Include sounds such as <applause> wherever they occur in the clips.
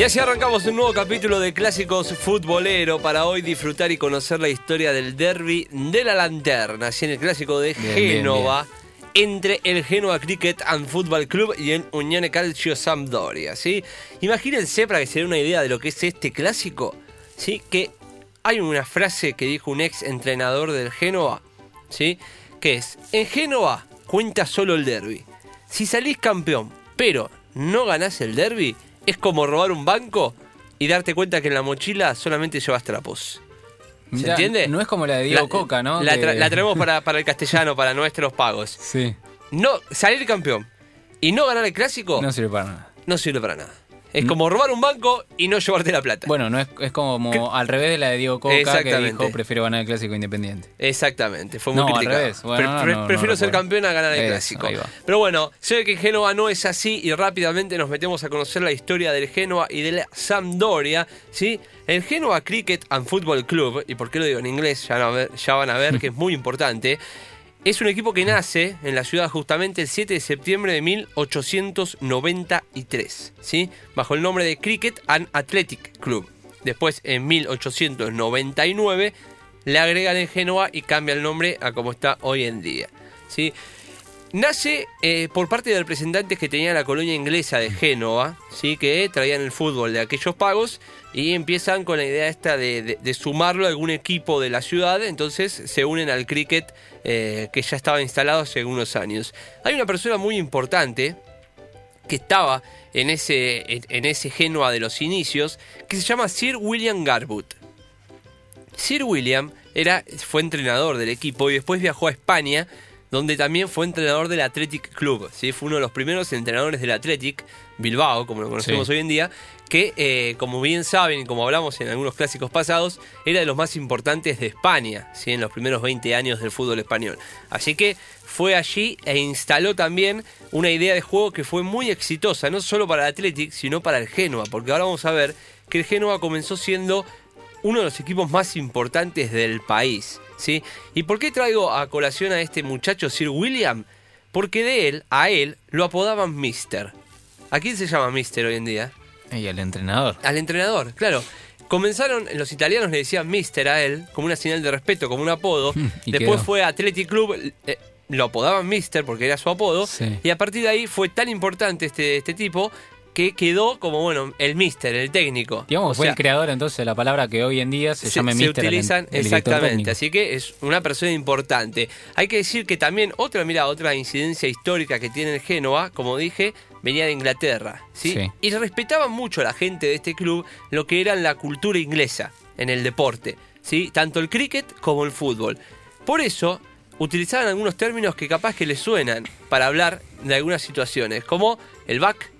Y así arrancamos un nuevo capítulo de Clásicos Futbolero para hoy disfrutar y conocer la historia del derby de la Lanterna, así en el clásico de Bien, bien, Génova, entre el Genoa Cricket and Football Club y el Unione Calcio Sampdoria, ¿sí? Imagínense, para que se den una idea de lo que es este clásico, ¿sí? Que hay una frase que dijo un ex entrenador del Génova, ¿sí? Que es, en Génova cuenta solo el derby. Si salís campeón, pero no ganás el derby, es como robar un banco y darte cuenta que en la mochila solamente llevas trapos. ¿Se Mirá, entiende? No es como la de Diego La- Coca, ¿no? La, Que- tra- la traemos para, para el castellano, para nuestros pagos. <laughs> Sí, No, salir campeón y no ganar el clásico no sirve para nada. no sirve para nada. Es como robar un banco y no llevarte la plata. Bueno, no es, es como al revés de la de Diego Coca que dijo prefiero ganar el clásico independiente. Exactamente, fue muy No, al revés. Bueno, no, no, prefiero ser campeón a ganar el clásico. Pero bueno, se ve que Génova no es así y rápidamente nos metemos a conocer la historia del Génova y de la Sampdoria, ¿sí? El Génova Cricket and Football Club, y por qué lo digo en inglés, ya, van a ver- ya van a ver <laughs> que es muy importante, es un equipo que nace en la ciudad justamente el 7 de septiembre de 1893, ¿sí? Bajo el nombre de Cricket and Athletic Club. Después, en 1899, le agregan en Génova y cambia el nombre a como está hoy en día, ¿sí? Nace eh, por parte de representantes que tenía la colonia inglesa de Génova, ¿sí? que traían el fútbol de aquellos pagos y empiezan con la idea esta de, de- sumarlo a algún equipo de la ciudad, entonces se unen al cricket eh, que ya estaba instalado hace algunos años. Hay una persona muy importante que estaba en ese, en, en ese Génova de los inicios, que se llama Sir William Garbutt. Sir William era, fue entrenador del equipo y después viajó a España, donde también fue entrenador del Athletic Club. ¿sí? Fue uno de los primeros entrenadores del Athletic Bilbao, como lo conocemos Sí. hoy en día, que, eh, como bien saben y como hablamos en algunos clásicos pasados, era de los más importantes de España, ¿sí? en los primeros 20 años del fútbol español. Así que fue allí e instaló también una idea de juego que fue muy exitosa, no solo para el Athletic, sino para el Genoa, porque ahora vamos a ver que el Genoa comenzó siendo uno de los equipos más importantes del país. ¿Sí? ¿Y por qué traigo a colación a este muchacho Sir William? Porque de él, a él, lo apodaban Mister. ¿A quién se llama Mister hoy en día? Y el entrenador. Al entrenador, claro. Comenzaron, los italianos le decían Mister a él, como una señal de respeto, como un apodo. <laughs> y Después quedó. fue Athletic Club, eh, lo apodaban Mister porque era su apodo. Sí. Y a partir de ahí fue tan importante este, este tipo que quedó como, bueno, el Mister, el técnico. Digamos, O fue sea, el creador entonces de la palabra que hoy en día se, se, llama se Mister. utilizan el exactamente, así que es una persona importante. Hay que decir que también otra, mira, otra incidencia histórica que tiene el Génova, como dije, venía de Inglaterra, ¿sí? Sí. Y respetaban mucho a la gente de este club lo que era la cultura inglesa en el deporte, ¿sí? Tanto el cricket como el fútbol. Por eso utilizaban algunos términos que capaz que les suenan para hablar de algunas situaciones, como el back,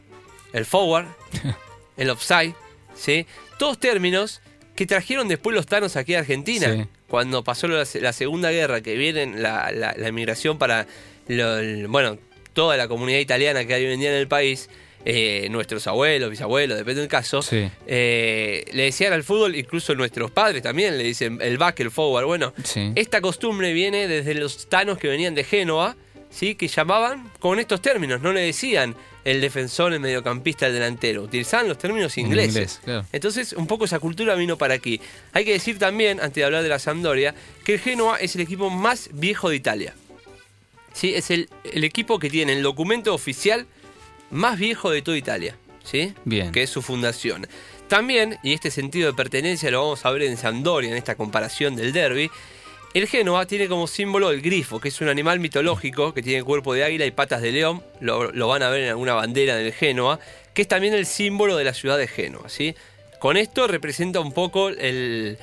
el forward, <laughs> el offside, ¿sí? Todos términos que trajeron después los tanos aquí a Argentina. Sí. Cuando pasó la, la Segunda Guerra, que vienen la, la, la emigración para, lo- el- bueno, toda la comunidad italiana que hay hoy en día en el país, eh, nuestros abuelos, bisabuelos, depende del caso, Sí. eh, le decían al fútbol, incluso nuestros padres también le dicen el back, el forward. Bueno, Sí. esta costumbre viene desde los tanos que venían de Génova, ¿sí? que llamaban con estos términos, no le decían el defensor, el mediocampista, el delantero, utilizaban los términos En ingleses. inglés, claro. Entonces, un poco esa cultura vino para aquí. Hay que decir también, antes de hablar de la Sampdoria, que el Genoa es el equipo más viejo de Italia. ¿Sí? Es el, el equipo que tiene el documento oficial más viejo de toda Italia. ¿sí? Bien. Que es su fundación. También, y este sentido de pertenencia lo vamos a ver en Sampdoria, en esta comparación del derby, el Genoa tiene como símbolo el grifo, que es un animal mitológico que tiene cuerpo de águila y patas de león. Lo, lo van a ver en alguna bandera del Genoa, que es también el símbolo de la ciudad de Genoa. ¿sí? Con esto representa un poco el,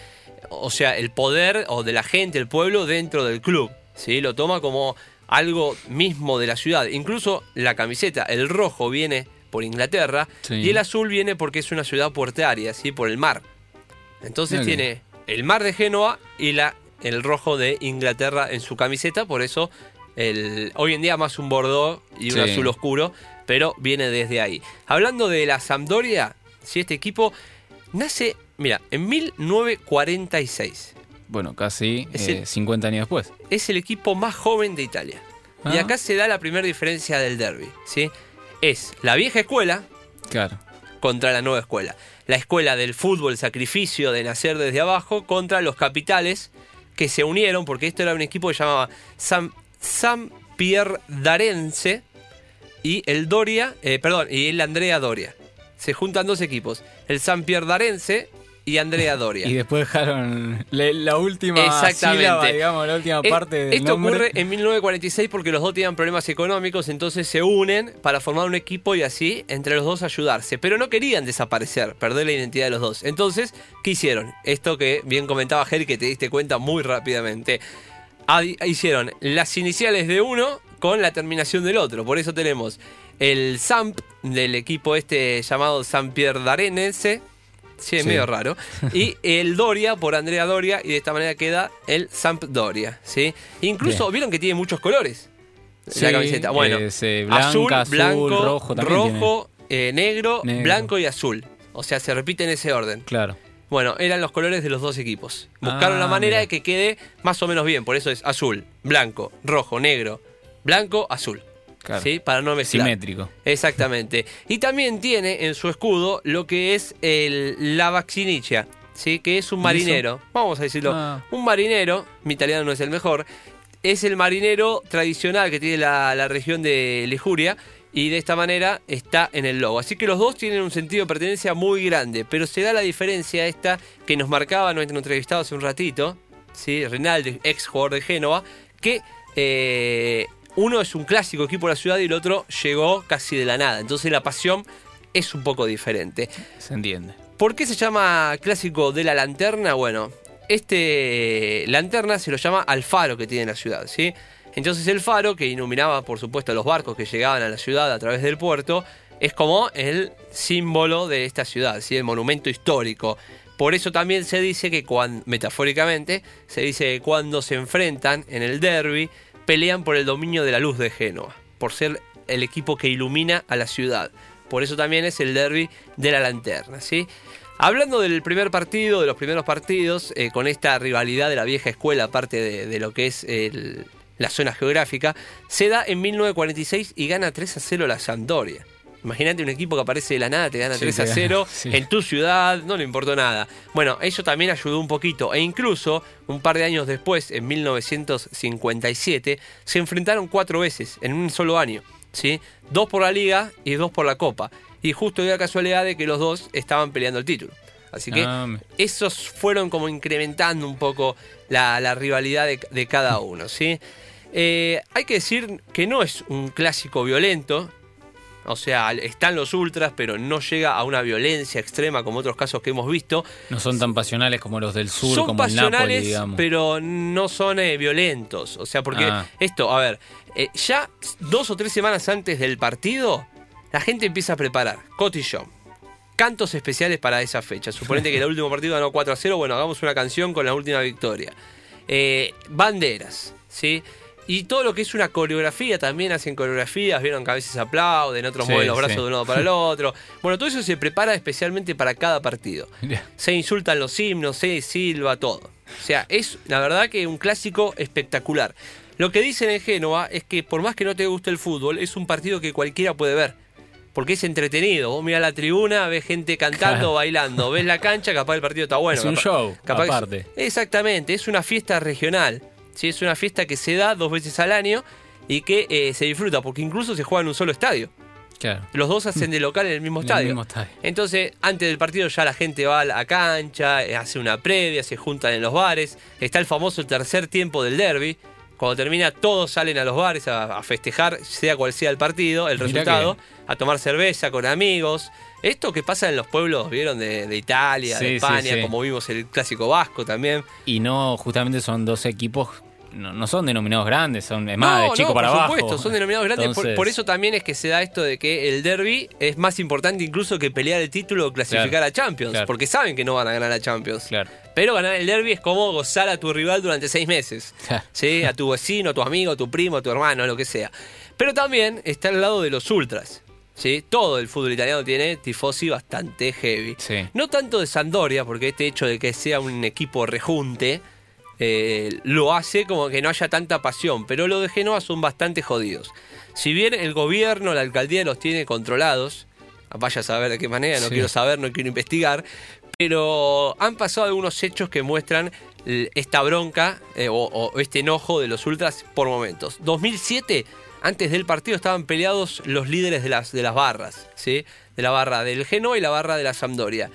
o sea, el poder o de la gente, el pueblo dentro del club. ¿sí? Lo toma como algo mismo de la ciudad. Incluso la camiseta, el rojo viene por Inglaterra Sí. y el azul viene porque es una ciudad puertaria, ¿sí? por el mar. Entonces tiene el mar de Génova y la, el rojo de Inglaterra en su camiseta, por eso el, hoy en día más un bordeaux y un Sí. azul oscuro, pero viene desde ahí. Hablando de la Sampdoria, si este equipo nace, mira, en 1946. Bueno, casi Es eh, el- 50 años después. Es el equipo más joven de Italia. Y Ah. acá se da la primera diferencia del derby, ¿sí? Es la vieja escuela Claro. contra la nueva escuela. La escuela del fútbol sacrificio de nacer desde abajo contra los capitales que se unieron, porque esto era un equipo que se llamaba San, San Pierre Darense y el Doria, eh, perdón, y el Andrea Doria. Se juntan dos equipos, el San Pierre Darense y Andrea Doria. <laughs> Y después dejaron la última Exactamente. sílaba, digamos, la última parte del Esto nombre. ocurre en 1946 porque los dos tenían problemas económicos, entonces se unen para formar un equipo y así entre los dos ayudarse. Pero no querían desaparecer, perder la identidad de los dos. Entonces, ¿qué hicieron? Esto que bien comentaba Jerry, que te diste cuenta muy rápidamente. Hicieron las iniciales de uno con la terminación del otro. Por eso tenemos el SAMP del equipo este llamado San Pierre. Sí, es Sí. medio raro. Y <laughs> el Doria por Andrea Doria y de esta manera queda el Sampdoria, ¿sí? Incluso Bien. vieron que tiene muchos colores la camiseta. Bueno, es, eh, blanca, azul, azul, blanco, rojo también rojo, eh, negro, Negro. blanco y azul. O sea, se repite en ese orden. Claro. Bueno, eran los colores de los dos equipos. Buscaron Ah, la manera mira. de que quede más o menos bien. Por eso es azul, blanco, rojo, negro, blanco, azul. Claro. ¿Sí? Para no mezclar. Simétrico. Exactamente. Y también tiene en su escudo lo que es el, la vaccinicia, ¿sí? que es un ¿Y marinero. Vamos a decirlo. Ah. Un marinero, mi italiano no es el mejor, es el marinero tradicional que tiene la, la región de Lejuria y de esta manera está en el logo. Así que los dos tienen un sentido de pertenencia muy grande, pero se da la diferencia esta que nos marcaba nuestro entrevistado hace un ratito, ¿sí? Rinaldi, ex jugador de Génova, que eh, uno es un clásico equipo de la ciudad y el otro llegó casi de la nada. Entonces la pasión es un poco diferente. Se entiende. ¿Por qué se llama clásico de la lanterna? Bueno, este lanterna se lo llama al faro que tiene la ciudad, ¿sí? Entonces el faro, que iluminaba por supuesto los barcos que llegaban a la ciudad a través del puerto, es como el símbolo de esta ciudad, ¿sí? el monumento histórico. Por eso también se dice que, cuando, metafóricamente, se dice que cuando se enfrentan en el derby, pelean por el dominio de la luz de Génova, por ser el equipo que ilumina a la ciudad. Por eso también es el derby de la lanterna, ¿sí? Hablando del primer partido, de los primeros partidos, eh, con esta rivalidad de la vieja escuela, aparte de, lo que es la zona geográfica, se da en 1946 y gana 3 a 0 la Sampdoria. Imagínate un equipo que aparece de la nada, te gana Sí, 3 te a gana, 0 <laughs> sí. en tu ciudad, no le importó nada. Bueno, eso también ayudó un poquito. E incluso, un par de años después, en 1957, se enfrentaron cuatro veces en un solo año. ¿sí? Dos por la liga y dos por la copa. Y justo dio la casualidad de que los dos estaban peleando el título. Así que Ah, esos fueron como incrementando un poco la, la rivalidad de, de cada uno, ¿sí? Eh, hay que decir que no es un clásico violento, o sea, están los ultras, pero no llega a una violencia extrema como otros casos que hemos visto. no son tan pasionales como los del sur, son como el Napoli, pasionales, digamos. pero no son eh, violentos. O sea, porque Ah. esto, a ver, eh, ya dos o tres semanas antes del partido, la gente empieza a preparar cotillón. Cantos especiales para esa fecha. Suponete que el <laughs> último partido ganó 4 a 0. Bueno, hagamos una canción con la última victoria. Eh, banderas, ¿sí? Y todo lo que es una coreografía, también hacen coreografías, vieron que a veces aplauden, otros Sí, mueven los sí. brazos de un lado para el otro. Bueno, todo eso se prepara especialmente para cada partido se insultan los himnos, se silba, todo. O sea, es la verdad que un clásico espectacular. Lo que dicen en Génova es que por más que no te guste el fútbol, es un partido que cualquiera puede ver. Porque es entretenido. Vos mirás la tribuna, ves gente cantando, Claro. bailando. Ves la cancha, capaz el partido está bueno. Es un capaz- show, capaz aparte. exactamente, es una fiesta regional. ¿Sí? Es una fiesta que se da dos veces al año y que eh, se disfruta, porque incluso se juega en un solo estadio. Claro. Los dos hacen de local en el mismo En el estadio. mismo estadio. Entonces, antes del partido ya la gente va a la cancha, eh, hace una previa, se juntan en los bares. Está el famoso tercer tiempo del derby. Cuando termina, todos salen a los bares a, a festejar, sea cual sea el partido, el Mirá resultado, que- a tomar cerveza con amigos. Esto que pasa en los pueblos, ¿vieron? De, de Italia, Sí, de sí, España, sí. como vimos el clásico vasco también. Y no, justamente son dos equipos no, no son denominados grandes, son es más de chico no, para por abajo. supuesto, son denominados grandes. por- Entonces, Por, eso también es que se da esto de que el derby es más importante incluso que pelear el título o clasificar Claro, a Champions. claro. Porque saben que no van a ganar a Champions. Claro. Pero ganar el derby es como gozar a tu rival durante seis meses. ¿sí? A tu vecino, a tu amigo, a tu primo, a tu hermano, lo que sea. Pero también está al lado de los ultras. ¿sí? Todo el fútbol italiano tiene tifosi bastante heavy. Sí. No tanto de Sandoria, porque este hecho de que sea un equipo rejunte eh, lo hace como que no haya tanta pasión, pero los de Genoa son bastante jodidos. Si bien el gobierno, la alcaldía los tiene controlados, vaya a saber de qué manera, no Sí. quiero saber, no quiero investigar, pero han pasado algunos hechos que muestran l- esta bronca eh, o, o este enojo de los ultras por momentos. 2007, antes del partido estaban peleados los líderes de las, de las barras, ¿sí? de la barra del Genoa y la barra de la Sampdoria.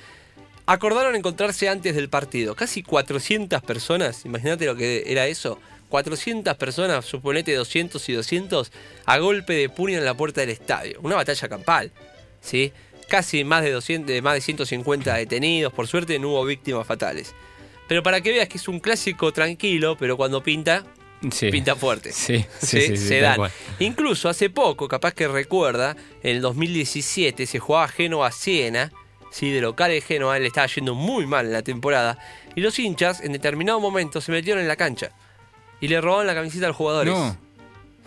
Acordaron encontrarse antes del partido. Casi 400 personas, imagínate lo que era eso. 400 personas, suponete 200 y 200, a golpe de puño en la puerta del estadio. Una batalla campal, ¿sí? Casi más de, 200, de más de 150 detenidos, por suerte no hubo víctimas fatales. Pero para que veas que es un clásico tranquilo, pero cuando pinta, sí. pinta fuerte. <laughs> Sí, sí, Sí, sí, sí, se dan. Incluso hace poco, capaz que recuerda, en el 2017 se jugaba Genoa-Siena, ¿sí? de local de Genoa, le estaba yendo muy mal en la temporada, y los hinchas en determinado momento se metieron en la cancha y le robaron la camiseta a los jugadores. No,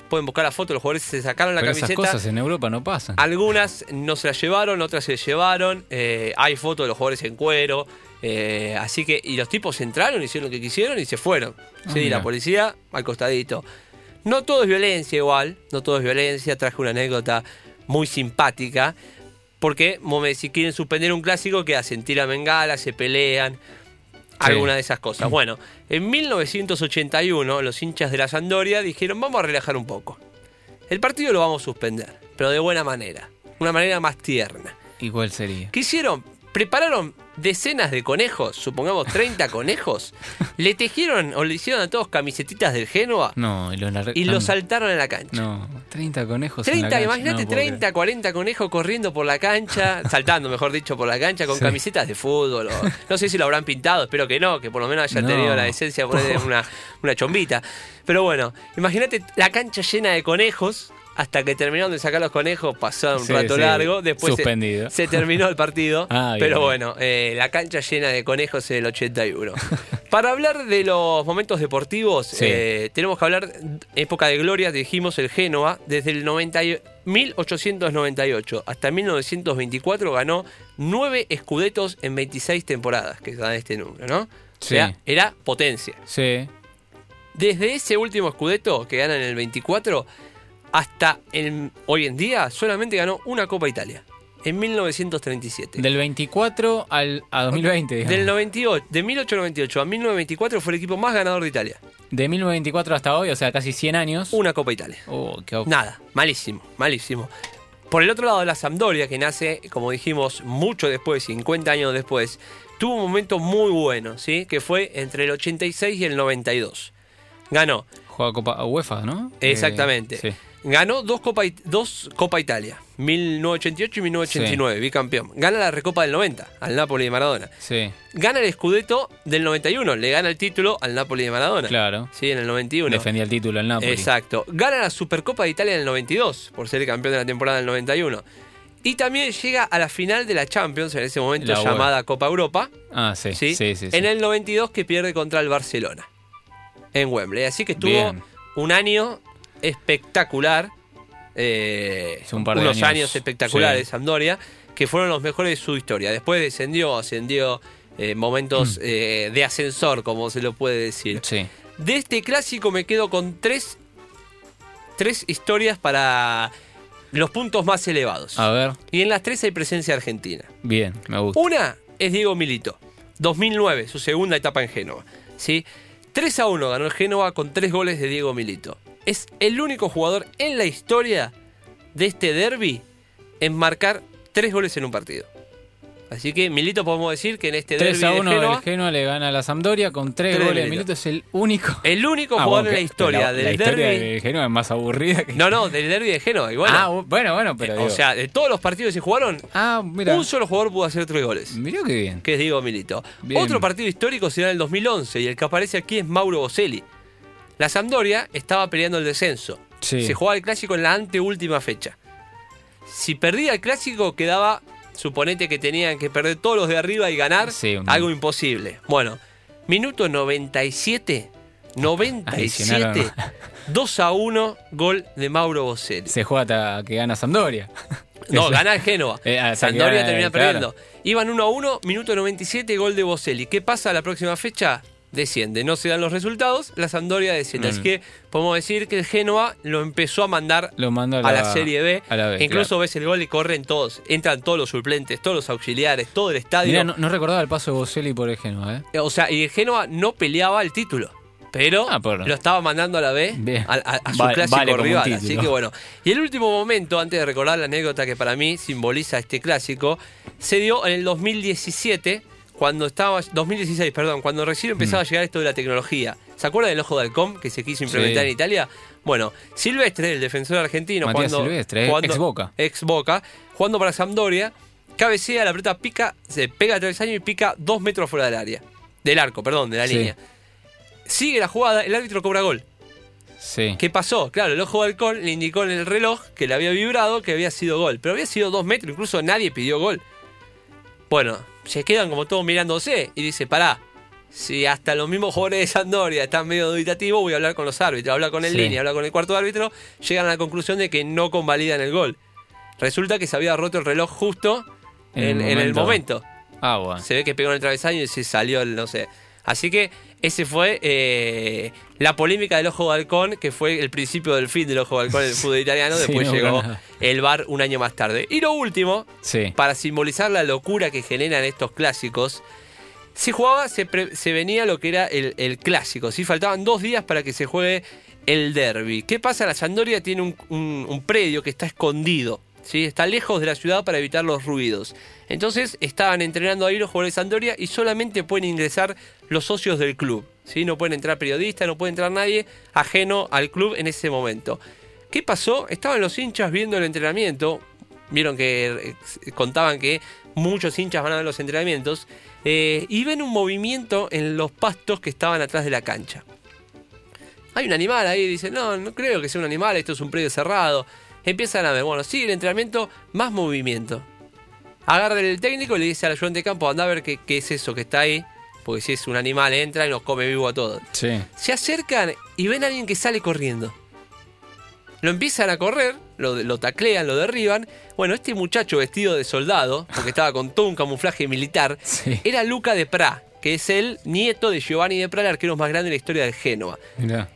Pueden buscar la foto, los jugadores se sacaron la pero esas camiseta. cosas en Europa no pasan. Algunas no se las llevaron, otras se llevaron. eh, hay fotos de los jugadores en cuero. eh, así que, y los tipos entraron, hicieron lo que quisieron y se fueron. Ah, sí, mira. la policía al costadito. No todo es violencia igual, no todo es violencia. Traje una anécdota muy simpática. Porque, si quieren suspender un clásico, ¿qué hacen? Tiran bengala, se pelean. Alguna de esas cosas. Bueno, en 1981 los hinchas de la Sandoria dijeron vamos a relajar un poco. El partido lo vamos a suspender, pero de buena manera. Una manera más tierna. ¿Y cuál sería? ¿Qué hicieron? Prepararon decenas de conejos, supongamos 30 conejos. <laughs> Le tejieron o le hicieron a todos camisetitas del Genoa No, y los larga- y los saltaron en la cancha. No, 30 conejos. en la 30, cancha, imagínate no puedo 30, 40 conejos corriendo por la cancha, <laughs> saltando, mejor dicho, por la cancha con Sí. camisetas de fútbol. o- no sé si lo habrán pintado, espero que no, que por lo menos hayan No. tenido la decencia de poner <laughs> una, una chombita. Pero bueno, imagínate la cancha llena de conejos. Hasta que terminaron de sacar los conejos, pasó un Sí, rato sí. largo. Después se- terminó el partido. <laughs> Ah, pero bueno, eh, la cancha llena de conejos en el 81. <laughs> Para hablar de los momentos deportivos, Sí. eh, tenemos que hablar época de gloria, dijimos el Génova, desde el 90 y- 1898 hasta 1924 ganó nueve escudetos en 26 temporadas, que da este número, ¿no? O sea, era potencia. Sí. Desde ese último escudeto que gana en el 24 hasta hoy en día solamente ganó una Copa Italia, en 1937. Del 24 al, a 2020. digamos. Del 98, de 1898 a 1924 fue el equipo más ganador de Italia. De 1924 hasta hoy, o sea, casi 100 años. Una Copa Italia. Oh, qué Nada, malísimo, malísimo. Por el otro lado, la Sampdoria, que nace, como dijimos, mucho después, 50 años después, tuvo un momento muy bueno, ¿sí? Que fue entre el 86 y el 92. Ganó, Juega Copa UEFA, ¿no? exactamente. Eh, sí. Ganó dos Copa, dos Copa Italia, 1988 y 1989, bicampeón. Gana la Recopa del 90 al Napoli de Maradona. Sí, Gana el Scudetto del 91, le gana el título al Napoli de Maradona. claro. Sí, en el 91. Defendía el título el Napoli. Exacto. Gana la Supercopa de Italia en el 92, por ser el campeón de la temporada del 91. Y también llega a la final de la Champions, en ese momento La llamada Copa Europa, Ah, sí, ¿sí? sí, sí. sí. en el 92 que pierde contra el Barcelona, en Wembley. Así que estuvo Bien. un año espectacular, eh, Hace un par de unos años, años, espectaculares, sí. Sampdoria, que fueron los mejores de su historia. Después descendió, ascendió, eh, momentos eh, de ascensor, como se lo puede decir. Sí. De este clásico me quedo con tres, tres historias para los puntos más elevados. A ver, Y en las tres hay presencia argentina. bien, me gusta. Una es Diego Milito, 2009, su segunda etapa en Génova. ¿sí? 3 a 1 ganó el Génova con tres goles de Diego Milito. Es el único jugador en la historia de este derby en marcar tres goles en un partido. Así que Milito podemos decir que en este 3 derby a 1 de Génova, el Genoa le gana a la Sampdoria con 3 Tres de goles de Milito. Es el único. el único Ah, jugador bueno, en la historia la, del la historia derby. de Genoa es más aburrida que. No, no, del derby de. Y bueno, ah, bu- bueno, bueno, pero. o digo- sea, de todos los partidos que se jugaron, ah, un solo jugador pudo hacer tres goles. Mirá qué bien. Que es Diego Milito. Bien. Otro partido histórico será en el 2011 y el que aparece aquí es Mauro Boselli. La Sampdoria estaba peleando el descenso. Sí. Se jugaba el clásico en la anteúltima fecha. Si perdía el clásico, quedaba, suponete que tenían que perder todos los de arriba y ganar, Sí, un- algo imposible. Bueno, minuto 97, 97, Adicionaron. 2 <laughs> a 1, gol de Mauro Boselli. Se juega hasta que gana Sampdoria. <laughs> No, gana el <laughs> Génova. Eh, Sampdoria termina claro. perdiendo. Iban 1 a 1, minuto 97, gol de Boselli. ¿Qué pasa la próxima fecha? Desciende. No se dan los resultados, la Sampdoria desciende. Mm. Así que podemos decir que el Génova lo empezó a mandar Lo a a la, la Serie B. a la B, Incluso claro. ves el gol y corren todos. Entran todos los suplentes, todos los auxiliares, todo el estadio. Mirá, no, no recordaba el paso de Boselli por el Genoa, ¿eh? O sea, y el Génova no peleaba el título. Pero Ah, lo estaba mandando a la B, Bien. a, a- a su Vale- clásico vale rival. Así que bueno. Y el último momento, antes de recordar la anécdota que para mí simboliza este clásico, se dio en el 2017, cuando estaba. 2016, perdón, cuando recién empezaba Mm. a llegar esto de la tecnología. ¿Se acuerdan del ojo de halcón que se quiso implementar Sí. en Italia? Bueno, Silvestre, el defensor argentino, Matías jugando- Silvestre, jugando- ex Boca. ex Boca, jugando para Sampdoria, cabecea, la pelota pica, se pega a travesaño y pica dos metros fuera del área. Del arco, perdón, de la Sí. línea. Sigue la jugada, el árbitro cobra gol. Sí. ¿Qué pasó? Claro, el ojo de halcón le indicó en el reloj que le había vibrado que había sido gol. Pero había sido dos metros, incluso nadie pidió gol. Bueno, se quedan como todos mirándose y dice, pará, si hasta los mismos jugadores de Sandoria están medio dubitativos, voy a hablar con los árbitros, hablar con el Sí. línea, hablar con el cuarto árbitro, llegan a la conclusión de que no convalidan el gol. Resulta que se había roto el reloj justo en, en el momento. Ah, bueno. Se ve que pegó en el travesaño y se salió el, no sé. Así que ese fue eh, la polémica del ojo de halcón, que fue el principio del fin del ojo de halcón en el fútbol italiano. <laughs> Sí, Después no, llegó el VAR un año más tarde. Y lo último, Sí. para simbolizar la locura que generan estos clásicos, se jugaba, se, pre- se venía lo que era el, el clásico. ¿sí? Faltaban dos días para que se juegue el derby. ¿Qué pasa? La Sandoria tiene un, un- un predio que está escondido. ¿Sí? Está lejos de la ciudad para evitar los ruidos. Entonces estaban entrenando ahí los jugadores de Sandoria y solamente pueden ingresar los socios del club. ¿sí? No pueden entrar periodistas, no puede entrar nadie ajeno al club en ese momento. ¿Qué pasó? Estaban los hinchas viendo el entrenamiento. Vieron que eh, contaban que muchos hinchas van a ver los entrenamientos. eh, y ven un movimiento en los pastos que estaban atrás de la cancha. Hay un animal ahí, dicen, no, no creo que sea un animal, esto es un predio cerrado. Empiezan a ver, bueno, sigue el entrenamiento, más movimiento. Agarra el técnico y le dice al ayudante de campo, anda a ver qué, qué es eso que está ahí. Porque si es un animal, entra y nos come vivo a todos. Sí. Se acercan y ven a alguien que sale corriendo. Lo empiezan a correr, lo, lo taclean, lo derriban. Bueno, este muchacho vestido de soldado, porque estaba con todo un camuflaje militar, <laughs> Sí. era Luca de Pra, que es el nieto de Giovanni de Pra, el arquero más grande de la historia del Génova.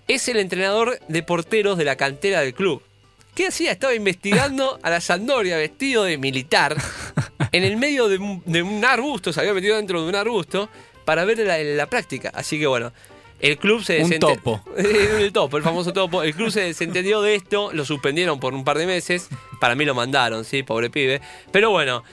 Es el entrenador de porteros de la cantera del club. ¿Qué hacía? Estaba investigando a la Sandoria vestido de militar en el medio de un, de un arbusto, se había metido dentro de un arbusto para ver la, la práctica. Así que bueno, el club se Un topo. <laughs> el topo, el famoso topo. El club se desentendió de esto, lo suspendieron por un par de meses. Para mí lo mandaron, sí, pobre pibe. Pero bueno,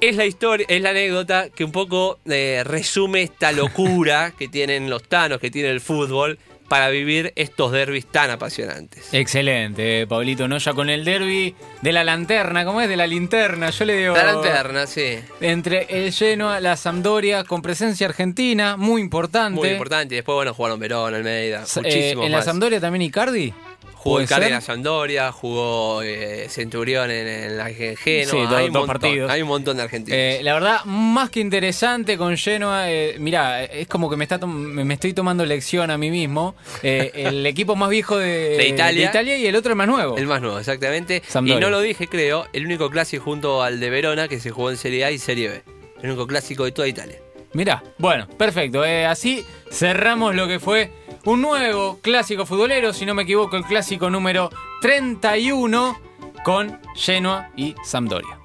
es la historia, es la anécdota que un poco eh, resume esta locura que tienen los tanos, que tiene el fútbol, para vivir estos derbis tan apasionantes. Excelente, Pablito. No ya con el derby de la lanterna, ¿cómo es? De la linterna. Yo le digo. La lanterna, sí. Entre el Genoa, la Sampdoria, con presencia argentina, muy importante. Muy importante. Y después, bueno, jugaron Verón, Almeida, Sa- eh, en la. Sampdoria también Icardi. Jugó ¿Puede Icardi en ser? la Sampdoria, jugó eh, Centurión en, en la Genoa. Sí, hay, un montón, partidos. hay un montón de argentinos. Eh, la verdad, más que interesante con Genoa. Eh, mirá, es como que me, está me estoy tomando lección a mí mismo. Eh, el <laughs> equipo más viejo de, De Italia. y el otro el más nuevo. El más nuevo, exactamente. Sampdoria. Y no lo dije, creo, el único clásico junto al de Verona que se jugó en Serie A y Serie B. El único clásico de toda Italia. Mirá, bueno, perfecto. así cerramos lo que fue un nuevo clásico futbolero, si no me equivoco, el clásico número 31 con Genoa y Sampdoria.